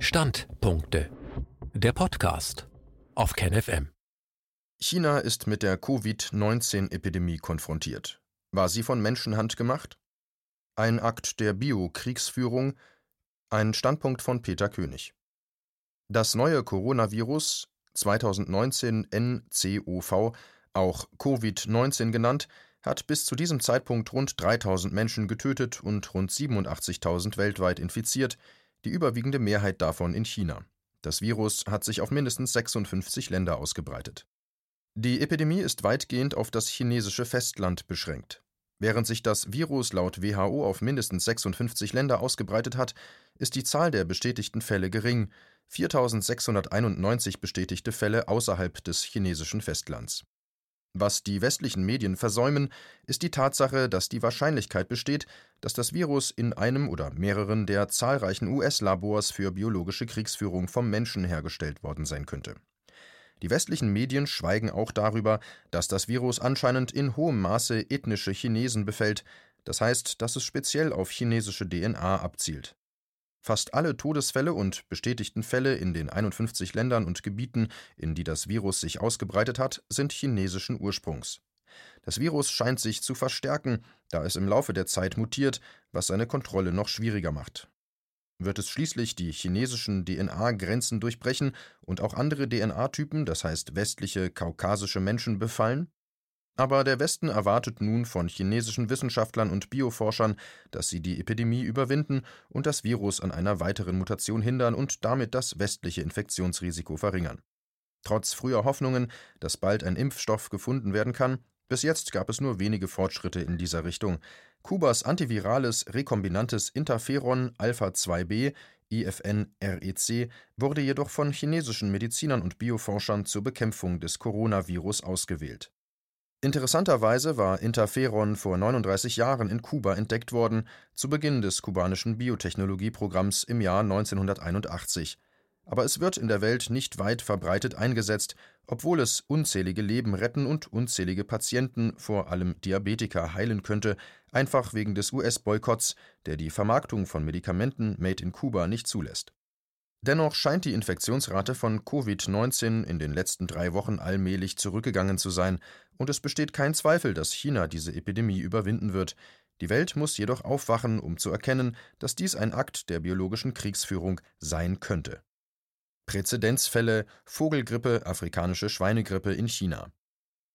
Standpunkte. Der Podcast auf KenFM. China ist mit der Covid-19-Epidemie konfrontiert. War sie von Menschenhand gemacht? Ein Akt der Bio-Kriegsführung? Ein Standpunkt von Peter König. Das neue Coronavirus 2019 NCOV, auch Covid-19 genannt, hat bis zu diesem Zeitpunkt rund 3000 Menschen getötet und rund 87.000 weltweit infiziert, die überwiegende Mehrheit davon in China. Das Virus hat sich auf mindestens 56 Länder ausgebreitet. Die Epidemie ist weitgehend auf das chinesische Festland beschränkt. Während sich das Virus laut WHO auf mindestens 56 Länder ausgebreitet hat, ist die Zahl der bestätigten Fälle gering, 4691 bestätigte Fälle außerhalb des chinesischen Festlands. Was die westlichen Medien versäumen, ist die Tatsache, dass die Wahrscheinlichkeit besteht, dass das Virus in einem oder mehreren der zahlreichen US-Labors für biologische Kriegsführung vom Menschen hergestellt worden sein könnte. Die westlichen Medien schweigen auch darüber, dass das Virus anscheinend in hohem Maße ethnische Chinesen befällt, das heißt, dass es speziell auf chinesische DNA abzielt. Fast alle Todesfälle und bestätigten Fälle in den 51 Ländern und Gebieten, in die das Virus sich ausgebreitet hat, sind chinesischen Ursprungs. Das Virus scheint sich zu verstärken, da es im Laufe der Zeit mutiert, was seine Kontrolle noch schwieriger macht. Wird es schließlich die chinesischen DNA-Grenzen durchbrechen und auch andere DNA-Typen, das heißt westliche, kaukasische Menschen befallen? Aber der Westen erwartet nun von chinesischen Wissenschaftlern und Bioforschern, dass sie die Epidemie überwinden und das Virus an einer weiteren Mutation hindern und damit das westliche Infektionsrisiko verringern. Trotz früher Hoffnungen, dass bald ein Impfstoff gefunden werden kann, bis jetzt gab es nur wenige Fortschritte in dieser Richtung. Kubas antivirales rekombinantes Interferon Alpha-2b IFN-REC wurde jedoch von chinesischen Medizinern und Bioforschern zur Bekämpfung des Coronavirus ausgewählt. Interessanterweise war Interferon vor 39 Jahren in Kuba entdeckt worden, zu Beginn des kubanischen Biotechnologieprogramms im Jahr 1981. Aber es wird in der Welt nicht weit verbreitet eingesetzt, obwohl es unzählige Leben retten und unzählige Patienten, vor allem Diabetiker, heilen könnte, einfach wegen des US-Boykotts, der die Vermarktung von Medikamenten made in Kuba nicht zulässt. Dennoch scheint die Infektionsrate von Covid-19 in den letzten drei Wochen allmählich zurückgegangen zu sein, und es besteht kein Zweifel, dass China diese Epidemie überwinden wird. Die Welt muss jedoch aufwachen, um zu erkennen, dass dies ein Akt der biologischen Kriegsführung sein könnte. Präzedenzfälle Vogelgrippe, afrikanische Schweinegrippe in China.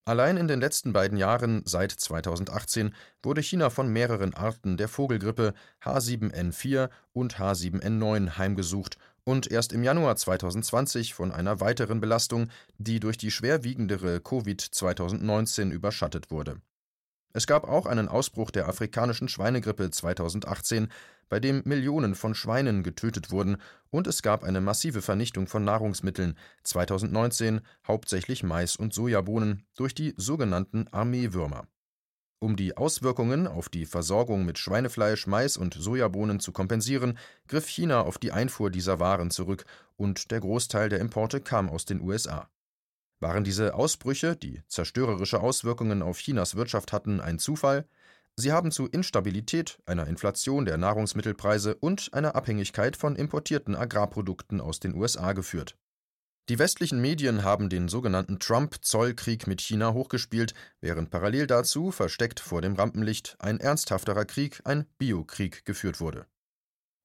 Allein in den letzten beiden Jahren seit 2018 wurde China von mehreren Arten der Vogelgrippe H7N4 und H7N9 heimgesucht und erst im Januar 2020 von einer weiteren Belastung, die durch die schwerwiegendere Covid 2019 überschattet wurde. Es gab auch einen Ausbruch der afrikanischen Schweinegrippe 2018, bei dem Millionen von Schweinen getötet wurden, und es gab eine massive Vernichtung von Nahrungsmitteln 2019, hauptsächlich Mais und Sojabohnen, durch die sogenannten Armeewürmer. Um die Auswirkungen auf die Versorgung mit Schweinefleisch, Mais und Sojabohnen zu kompensieren, griff China auf die Einfuhr dieser Waren zurück, und der Großteil der Importe kam aus den USA. Waren diese Ausbrüche, die zerstörerische Auswirkungen auf Chinas Wirtschaft hatten, ein Zufall? Sie haben zu Instabilität, einer Inflation der Nahrungsmittelpreise und einer Abhängigkeit von importierten Agrarprodukten aus den USA geführt. Die westlichen Medien haben den sogenannten Trump-Zollkrieg mit China hochgespielt, während parallel dazu, versteckt vor dem Rampenlicht, ein ernsthafterer Krieg, ein Biokrieg geführt wurde.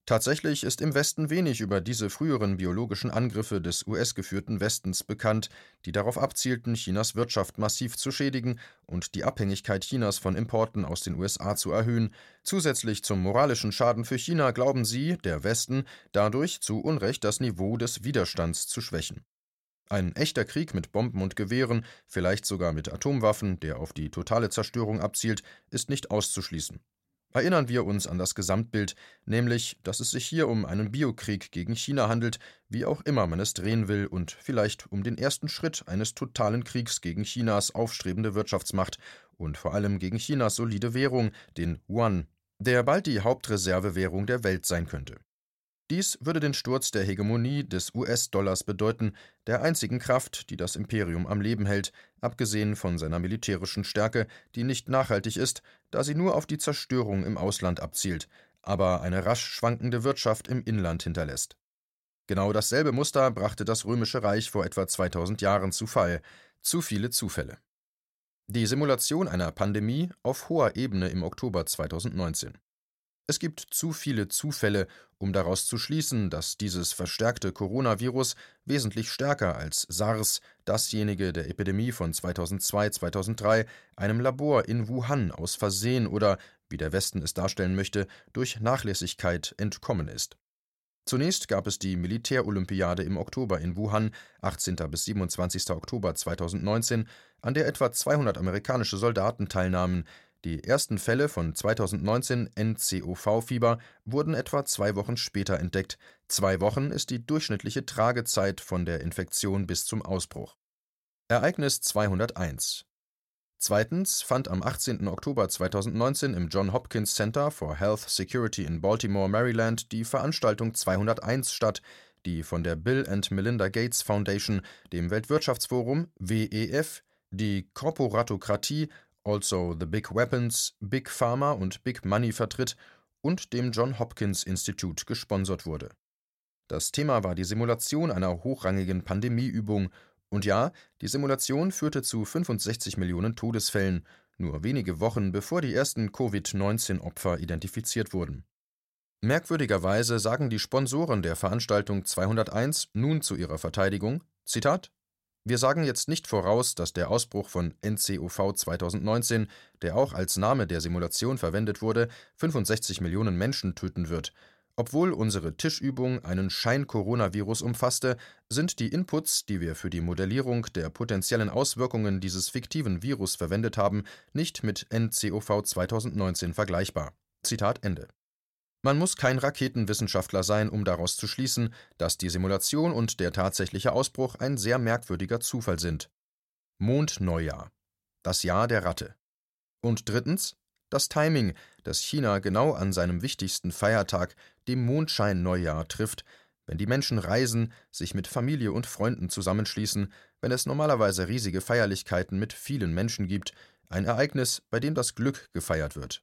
Tatsächlich ist im Westen wenig über diese früheren biologischen Angriffe des US-geführten Westens bekannt, die darauf abzielten, Chinas Wirtschaft massiv zu schädigen und die Abhängigkeit Chinas von Importen aus den USA zu erhöhen. Zusätzlich zum moralischen Schaden für China glauben sie, der Westen, dadurch zu Unrecht das Niveau des Widerstands zu schwächen. Ein echter Krieg mit Bomben und Gewehren, vielleicht sogar mit Atomwaffen, der auf die totale Zerstörung abzielt, ist nicht auszuschließen. Erinnern wir uns an das Gesamtbild, nämlich, dass es sich hier um einen Biokrieg gegen China handelt, wie auch immer man es drehen will, und vielleicht um den ersten Schritt eines totalen Kriegs gegen Chinas aufstrebende Wirtschaftsmacht und vor allem gegen Chinas solide Währung, den Yuan, der bald die Hauptreservewährung der Welt sein könnte. Dies würde den Sturz der Hegemonie des US-Dollars bedeuten, der einzigen Kraft, die das Imperium am Leben hält, abgesehen von seiner militärischen Stärke, die nicht nachhaltig ist, da sie nur auf die Zerstörung im Ausland abzielt, aber eine rasch schwankende Wirtschaft im Inland hinterlässt. Genau dasselbe Muster brachte das Römische Reich vor etwa 2000 Jahren zu Fall. Zu viele Zufälle. Die Simulation einer Pandemie auf hoher Ebene im Oktober 2019. Es gibt zu viele Zufälle, um daraus zu schließen, dass dieses verstärkte Coronavirus wesentlich stärker als SARS, dasjenige der Epidemie von 2002-2003, einem Labor in Wuhan aus Versehen oder, wie der Westen es darstellen möchte, durch Nachlässigkeit entkommen ist. Zunächst gab es die Militärolympiade im Oktober in Wuhan, 18. bis 27. Oktober 2019, an der etwa 200 amerikanische Soldaten teilnahmen, die ersten Fälle von 2019 NCOV-Fieber wurden etwa zwei Wochen später entdeckt. Zwei Wochen ist die durchschnittliche Tragezeit von der Infektion bis zum Ausbruch. Ereignis 201 Zweitens fand am 18. Oktober 2019 im John Hopkins Center for Health Security in Baltimore, Maryland die Veranstaltung 201 statt, die von der Bill and Melinda Gates Foundation, dem Weltwirtschaftsforum WEF, die Korporatokratie also The Big Weapons, Big Pharma und Big Money vertritt und dem John Hopkins Institute gesponsert wurde. Das Thema war die Simulation einer hochrangigen Pandemieübung und ja, die Simulation führte zu 65 Millionen Todesfällen, nur wenige Wochen bevor die ersten Covid-19-Opfer identifiziert wurden. Merkwürdigerweise sagen die Sponsoren der Veranstaltung 201 nun zu ihrer Verteidigung: Zitat wir sagen jetzt nicht voraus, dass der Ausbruch von NCOV 2019, der auch als Name der Simulation verwendet wurde, 65 Millionen Menschen töten wird. Obwohl unsere Tischübung einen Schein-Coronavirus umfasste, sind die Inputs, die wir für die Modellierung der potenziellen Auswirkungen dieses fiktiven Virus verwendet haben, nicht mit NCOV 2019 vergleichbar. Zitat Ende. Man muss kein Raketenwissenschaftler sein, um daraus zu schließen, dass die Simulation und der tatsächliche Ausbruch ein sehr merkwürdiger Zufall sind. Mondneujahr. Das Jahr der Ratte. Und drittens das Timing, das China genau an seinem wichtigsten Feiertag, dem Mondschein-Neujahr, trifft, wenn die Menschen reisen, sich mit Familie und Freunden zusammenschließen, wenn es normalerweise riesige Feierlichkeiten mit vielen Menschen gibt, ein Ereignis, bei dem das Glück gefeiert wird.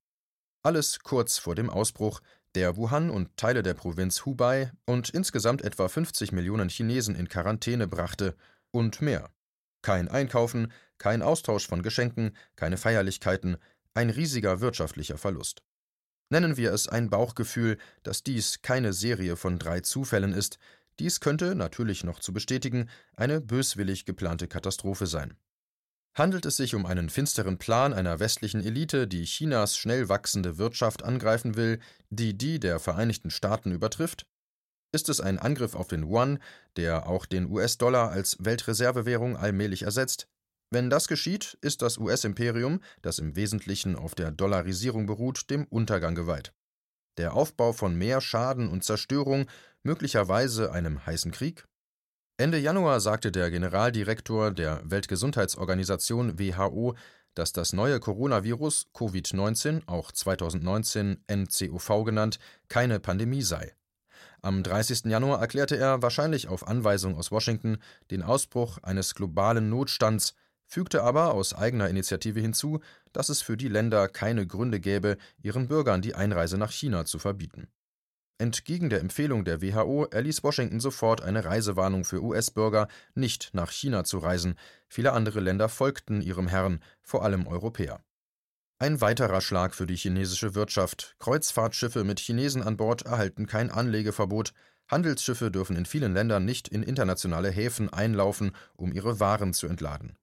Alles kurz vor dem Ausbruch, der Wuhan und Teile der Provinz Hubei und insgesamt etwa 50 Millionen Chinesen in Quarantäne brachte und mehr. Kein Einkaufen, kein Austausch von Geschenken, keine Feierlichkeiten, ein riesiger wirtschaftlicher Verlust. Nennen wir es ein Bauchgefühl, dass dies keine Serie von drei Zufällen ist, dies könnte, natürlich noch zu bestätigen, eine böswillig geplante Katastrophe sein. Handelt es sich um einen finsteren Plan einer westlichen Elite, die Chinas schnell wachsende Wirtschaft angreifen will, die die der Vereinigten Staaten übertrifft? Ist es ein Angriff auf den Yuan, der auch den US-Dollar als Weltreservewährung allmählich ersetzt? Wenn das geschieht, ist das US-Imperium, das im Wesentlichen auf der Dollarisierung beruht, dem Untergang geweiht. Der Aufbau von mehr Schaden und Zerstörung, möglicherweise einem heißen Krieg? Ende Januar sagte der Generaldirektor der Weltgesundheitsorganisation WHO, dass das neue Coronavirus Covid-19, auch 2019 NCOV genannt, keine Pandemie sei. Am 30. Januar erklärte er, wahrscheinlich auf Anweisung aus Washington, den Ausbruch eines globalen Notstands, fügte aber aus eigener Initiative hinzu, dass es für die Länder keine Gründe gäbe, ihren Bürgern die Einreise nach China zu verbieten. Entgegen der Empfehlung der WHO erließ Washington sofort eine Reisewarnung für US-Bürger, nicht nach China zu reisen. Viele andere Länder folgten ihrem Herrn, vor allem Europäer. Ein weiterer Schlag für die chinesische Wirtschaft. Kreuzfahrtschiffe mit Chinesen an Bord erhalten kein Anlegeverbot. Handelsschiffe dürfen in vielen Ländern nicht in internationale Häfen einlaufen, um ihre Waren zu entladen.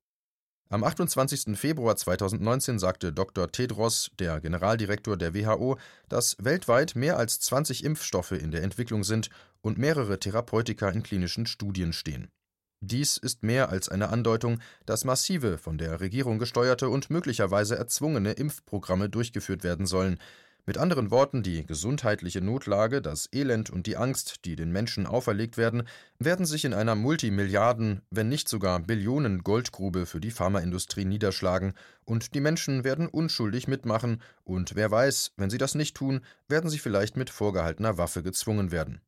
Am 28. Februar 2019 sagte Dr. Tedros, der Generaldirektor der WHO, dass weltweit mehr als 20 Impfstoffe in der Entwicklung sind und mehrere Therapeutika in klinischen Studien stehen. Dies ist mehr als eine Andeutung, dass massive, von der Regierung gesteuerte und möglicherweise erzwungene Impfprogramme durchgeführt werden sollen, mit anderen Worten, die gesundheitliche Notlage, das Elend und die Angst, die den Menschen auferlegt werden, werden sich in einer Multimilliarden, wenn nicht sogar Billionen Goldgrube für die Pharmaindustrie niederschlagen, und die Menschen werden unschuldig mitmachen, und wer weiß, wenn sie das nicht tun, werden sie vielleicht mit vorgehaltener Waffe gezwungen werden.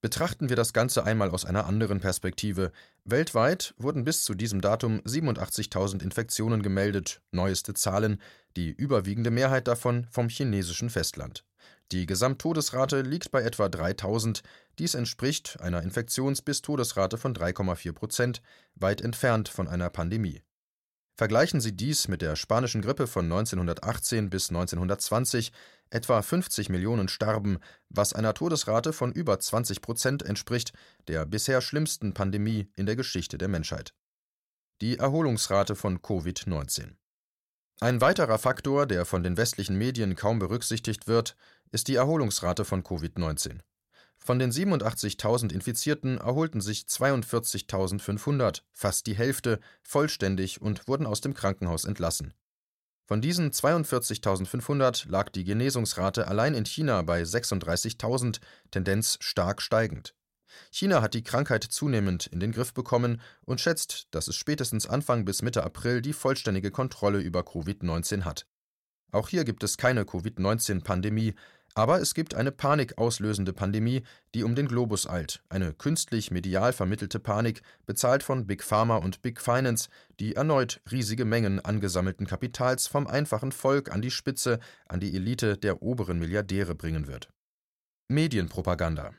Betrachten wir das Ganze einmal aus einer anderen Perspektive. Weltweit wurden bis zu diesem Datum 87.000 Infektionen gemeldet, neueste Zahlen, die überwiegende Mehrheit davon vom chinesischen Festland. Die Gesamttodesrate liegt bei etwa 3000. Dies entspricht einer Infektions- bis Todesrate von 3,4 Prozent, weit entfernt von einer Pandemie. Vergleichen Sie dies mit der spanischen Grippe von 1918 bis 1920, etwa 50 Millionen starben, was einer Todesrate von über 20 Prozent entspricht, der bisher schlimmsten Pandemie in der Geschichte der Menschheit. Die Erholungsrate von Covid-19 ein weiterer Faktor, der von den westlichen Medien kaum berücksichtigt wird, ist die Erholungsrate von Covid-19. Von den 87.000 Infizierten erholten sich 42.500, fast die Hälfte, vollständig und wurden aus dem Krankenhaus entlassen. Von diesen 42.500 lag die Genesungsrate allein in China bei 36.000, Tendenz stark steigend. China hat die Krankheit zunehmend in den Griff bekommen und schätzt, dass es spätestens Anfang bis Mitte April die vollständige Kontrolle über Covid-19 hat. Auch hier gibt es keine Covid-19-Pandemie, aber es gibt eine panikauslösende Pandemie, die um den Globus eilt, eine künstlich medial vermittelte Panik, bezahlt von Big Pharma und Big Finance, die erneut riesige Mengen angesammelten Kapitals vom einfachen Volk an die Spitze, an die Elite der oberen Milliardäre bringen wird. Medienpropaganda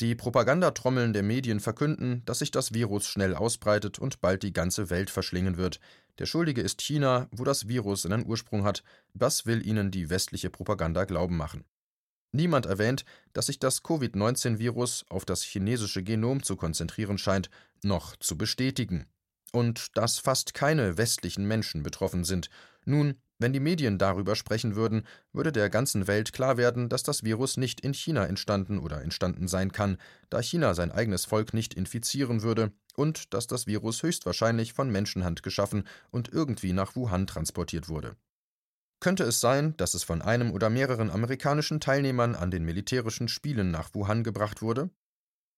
die Propagandatrommeln der Medien verkünden, dass sich das Virus schnell ausbreitet und bald die ganze Welt verschlingen wird. Der Schuldige ist China, wo das Virus seinen Ursprung hat. Das will ihnen die westliche Propaganda glauben machen. Niemand erwähnt, dass sich das Covid-19-Virus auf das chinesische Genom zu konzentrieren scheint, noch zu bestätigen. Und dass fast keine westlichen Menschen betroffen sind. Nun, wenn die Medien darüber sprechen würden, würde der ganzen Welt klar werden, dass das Virus nicht in China entstanden oder entstanden sein kann, da China sein eigenes Volk nicht infizieren würde, und dass das Virus höchstwahrscheinlich von Menschenhand geschaffen und irgendwie nach Wuhan transportiert wurde. Könnte es sein, dass es von einem oder mehreren amerikanischen Teilnehmern an den militärischen Spielen nach Wuhan gebracht wurde?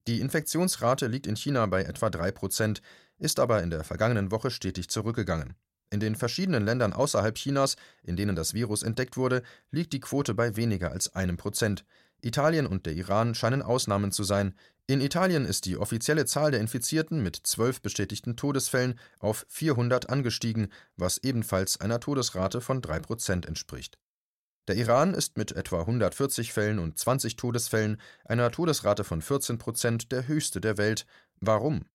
Die Infektionsrate liegt in China bei etwa 3 Prozent, ist aber in der vergangenen Woche stetig zurückgegangen. In den verschiedenen Ländern außerhalb Chinas, in denen das Virus entdeckt wurde, liegt die Quote bei weniger als einem Prozent. Italien und der Iran scheinen Ausnahmen zu sein. In Italien ist die offizielle Zahl der Infizierten mit zwölf bestätigten Todesfällen auf 400 angestiegen, was ebenfalls einer Todesrate von drei Prozent entspricht. Der Iran ist mit etwa 140 Fällen und 20 Todesfällen, einer Todesrate von 14 Prozent, der höchste der Welt. Warum?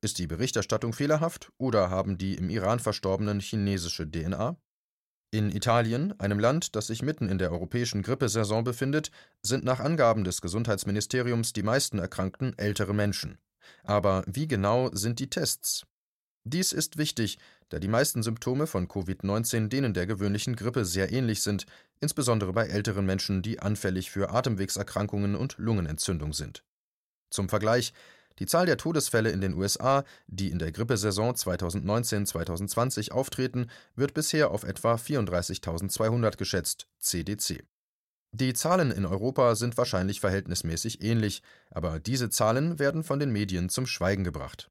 Ist die Berichterstattung fehlerhaft oder haben die im Iran Verstorbenen chinesische DNA? In Italien, einem Land, das sich mitten in der europäischen Grippesaison befindet, sind nach Angaben des Gesundheitsministeriums die meisten Erkrankten ältere Menschen. Aber wie genau sind die Tests? Dies ist wichtig, da die meisten Symptome von Covid-19 denen der gewöhnlichen Grippe sehr ähnlich sind, insbesondere bei älteren Menschen, die anfällig für Atemwegserkrankungen und Lungenentzündung sind. Zum Vergleich, die Zahl der Todesfälle in den USA, die in der Grippesaison 2019-2020 auftreten, wird bisher auf etwa 34.200 geschätzt (CDC). Die Zahlen in Europa sind wahrscheinlich verhältnismäßig ähnlich, aber diese Zahlen werden von den Medien zum Schweigen gebracht.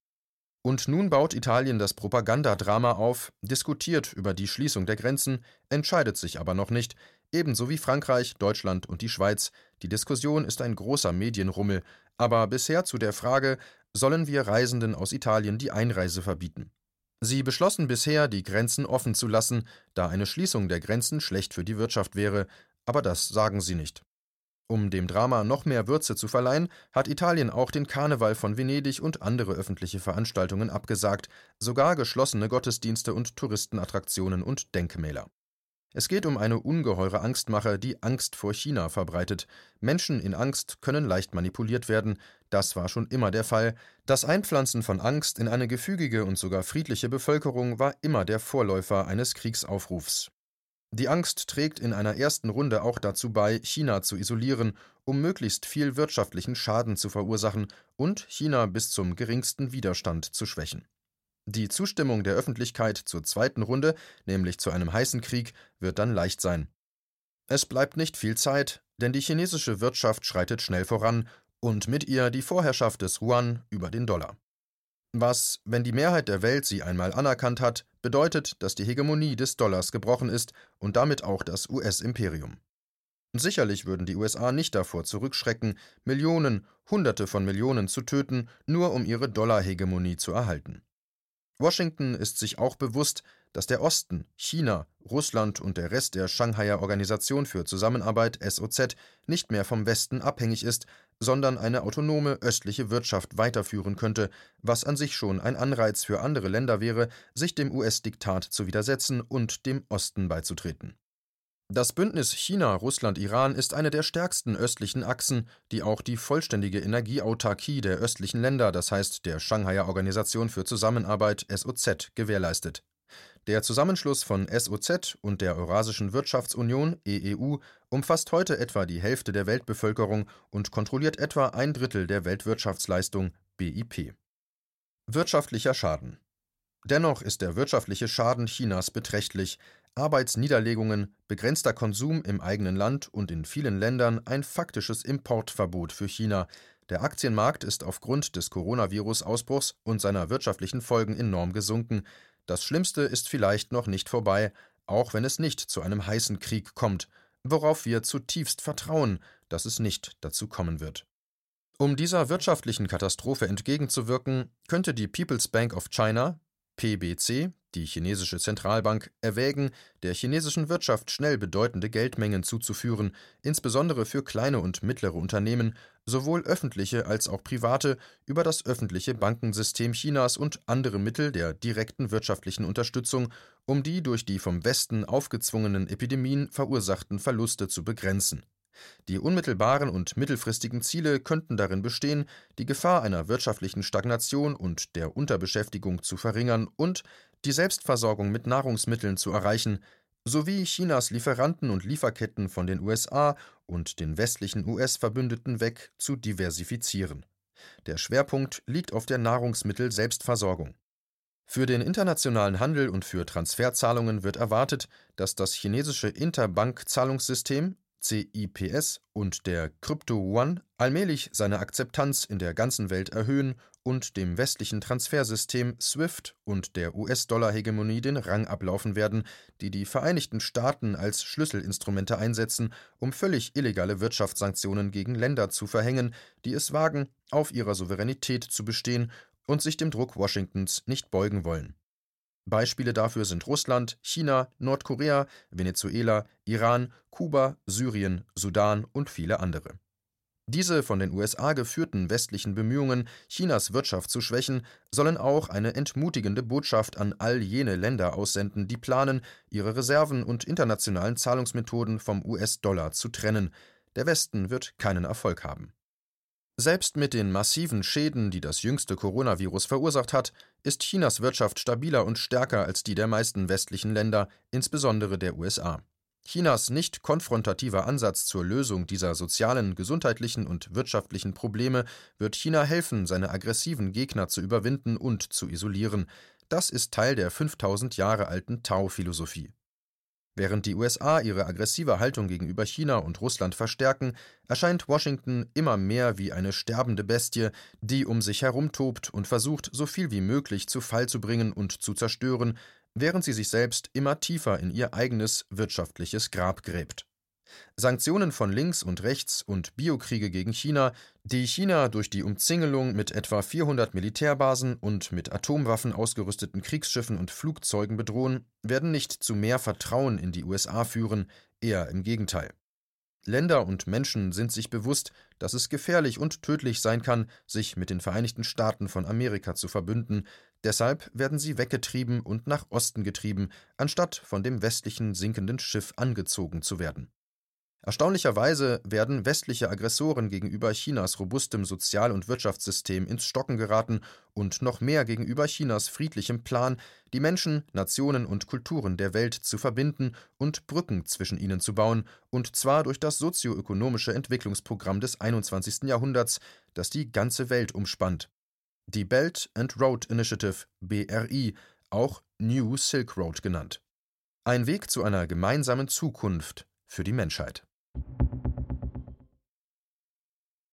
Und nun baut Italien das Propagandadrama auf, diskutiert über die Schließung der Grenzen, entscheidet sich aber noch nicht, ebenso wie Frankreich, Deutschland und die Schweiz. Die Diskussion ist ein großer Medienrummel, aber bisher zu der Frage, sollen wir Reisenden aus Italien die Einreise verbieten. Sie beschlossen bisher, die Grenzen offen zu lassen, da eine Schließung der Grenzen schlecht für die Wirtschaft wäre, aber das sagen sie nicht. Um dem Drama noch mehr Würze zu verleihen, hat Italien auch den Karneval von Venedig und andere öffentliche Veranstaltungen abgesagt, sogar geschlossene Gottesdienste und Touristenattraktionen und Denkmäler. Es geht um eine ungeheure Angstmache, die Angst vor China verbreitet. Menschen in Angst können leicht manipuliert werden, das war schon immer der Fall. Das Einpflanzen von Angst in eine gefügige und sogar friedliche Bevölkerung war immer der Vorläufer eines Kriegsaufrufs. Die Angst trägt in einer ersten Runde auch dazu bei, China zu isolieren, um möglichst viel wirtschaftlichen Schaden zu verursachen und China bis zum geringsten Widerstand zu schwächen. Die Zustimmung der Öffentlichkeit zur zweiten Runde, nämlich zu einem heißen Krieg, wird dann leicht sein. Es bleibt nicht viel Zeit, denn die chinesische Wirtschaft schreitet schnell voran und mit ihr die Vorherrschaft des Yuan über den Dollar. Was, wenn die Mehrheit der Welt sie einmal anerkannt hat, bedeutet, dass die Hegemonie des Dollars gebrochen ist und damit auch das US-Imperium. Sicherlich würden die USA nicht davor zurückschrecken, Millionen, Hunderte von Millionen zu töten, nur um ihre Dollarhegemonie zu erhalten. Washington ist sich auch bewusst, dass der Osten, China, Russland und der Rest der Shanghaier Organisation für Zusammenarbeit SOZ nicht mehr vom Westen abhängig ist, sondern eine autonome östliche Wirtschaft weiterführen könnte, was an sich schon ein Anreiz für andere Länder wäre, sich dem US-Diktat zu widersetzen und dem Osten beizutreten. Das Bündnis China-Russland-Iran ist eine der stärksten östlichen Achsen, die auch die vollständige Energieautarkie der östlichen Länder, das heißt der Shanghaier Organisation für Zusammenarbeit SOZ, gewährleistet. Der Zusammenschluss von SOZ und der Eurasischen Wirtschaftsunion EEU umfasst heute etwa die Hälfte der Weltbevölkerung und kontrolliert etwa ein Drittel der Weltwirtschaftsleistung BIP. Wirtschaftlicher Schaden Dennoch ist der wirtschaftliche Schaden Chinas beträchtlich, Arbeitsniederlegungen, begrenzter Konsum im eigenen Land und in vielen Ländern ein faktisches Importverbot für China. Der Aktienmarkt ist aufgrund des Coronavirus-Ausbruchs und seiner wirtschaftlichen Folgen enorm gesunken. Das Schlimmste ist vielleicht noch nicht vorbei, auch wenn es nicht zu einem heißen Krieg kommt, worauf wir zutiefst vertrauen, dass es nicht dazu kommen wird. Um dieser wirtschaftlichen Katastrophe entgegenzuwirken, könnte die People's Bank of China, PBC, die chinesische Zentralbank, erwägen, der chinesischen Wirtschaft schnell bedeutende Geldmengen zuzuführen, insbesondere für kleine und mittlere Unternehmen, sowohl öffentliche als auch private, über das öffentliche Bankensystem Chinas und andere Mittel der direkten wirtschaftlichen Unterstützung, um die durch die vom Westen aufgezwungenen Epidemien verursachten Verluste zu begrenzen die unmittelbaren und mittelfristigen Ziele könnten darin bestehen, die Gefahr einer wirtschaftlichen Stagnation und der Unterbeschäftigung zu verringern und die Selbstversorgung mit Nahrungsmitteln zu erreichen, sowie Chinas Lieferanten und Lieferketten von den USA und den westlichen US-Verbündeten weg zu diversifizieren. Der Schwerpunkt liegt auf der Nahrungsmittel-Selbstversorgung. Für den internationalen Handel und für Transferzahlungen wird erwartet, dass das chinesische Interbank-Zahlungssystem CIPS und der Crypto One allmählich seine Akzeptanz in der ganzen Welt erhöhen und dem westlichen Transfersystem SWIFT und der US-Dollar-Hegemonie den Rang ablaufen werden, die die Vereinigten Staaten als Schlüsselinstrumente einsetzen, um völlig illegale Wirtschaftssanktionen gegen Länder zu verhängen, die es wagen, auf ihrer Souveränität zu bestehen und sich dem Druck Washingtons nicht beugen wollen Beispiele dafür sind Russland, China, Nordkorea, Venezuela, Iran, Kuba, Syrien, Sudan und viele andere. Diese von den USA geführten westlichen Bemühungen, Chinas Wirtschaft zu schwächen, sollen auch eine entmutigende Botschaft an all jene Länder aussenden, die planen, ihre Reserven und internationalen Zahlungsmethoden vom US-Dollar zu trennen. Der Westen wird keinen Erfolg haben. Selbst mit den massiven Schäden, die das jüngste Coronavirus verursacht hat, ist Chinas Wirtschaft stabiler und stärker als die der meisten westlichen Länder, insbesondere der USA. Chinas nicht konfrontativer Ansatz zur Lösung dieser sozialen, gesundheitlichen und wirtschaftlichen Probleme wird China helfen, seine aggressiven Gegner zu überwinden und zu isolieren. Das ist Teil der 5000 Jahre alten Tao-Philosophie. Während die USA ihre aggressive Haltung gegenüber China und Russland verstärken, erscheint Washington immer mehr wie eine sterbende Bestie, die um sich herumtobt und versucht, so viel wie möglich zu Fall zu bringen und zu zerstören, während sie sich selbst immer tiefer in ihr eigenes wirtschaftliches Grab gräbt. Sanktionen von links und rechts und Biokriege gegen China, die China durch die Umzingelung mit etwa 400 Militärbasen und mit Atomwaffen ausgerüsteten Kriegsschiffen und Flugzeugen bedrohen, werden nicht zu mehr Vertrauen in die USA führen, eher im Gegenteil. Länder und Menschen sind sich bewusst, dass es gefährlich und tödlich sein kann, sich mit den Vereinigten Staaten von Amerika zu verbünden, deshalb werden sie weggetrieben und nach Osten getrieben, anstatt von dem westlichen sinkenden Schiff angezogen zu werden. Erstaunlicherweise werden westliche Aggressoren gegenüber Chinas robustem Sozial- und Wirtschaftssystem ins Stocken geraten und noch mehr gegenüber Chinas friedlichem Plan, die Menschen, Nationen und Kulturen der Welt zu verbinden und Brücken zwischen ihnen zu bauen, und zwar durch das sozioökonomische Entwicklungsprogramm des 21. Jahrhunderts, das die ganze Welt umspannt. Die Belt and Road Initiative BRI, auch New Silk Road genannt. Ein Weg zu einer gemeinsamen Zukunft für die Menschheit. Thank you.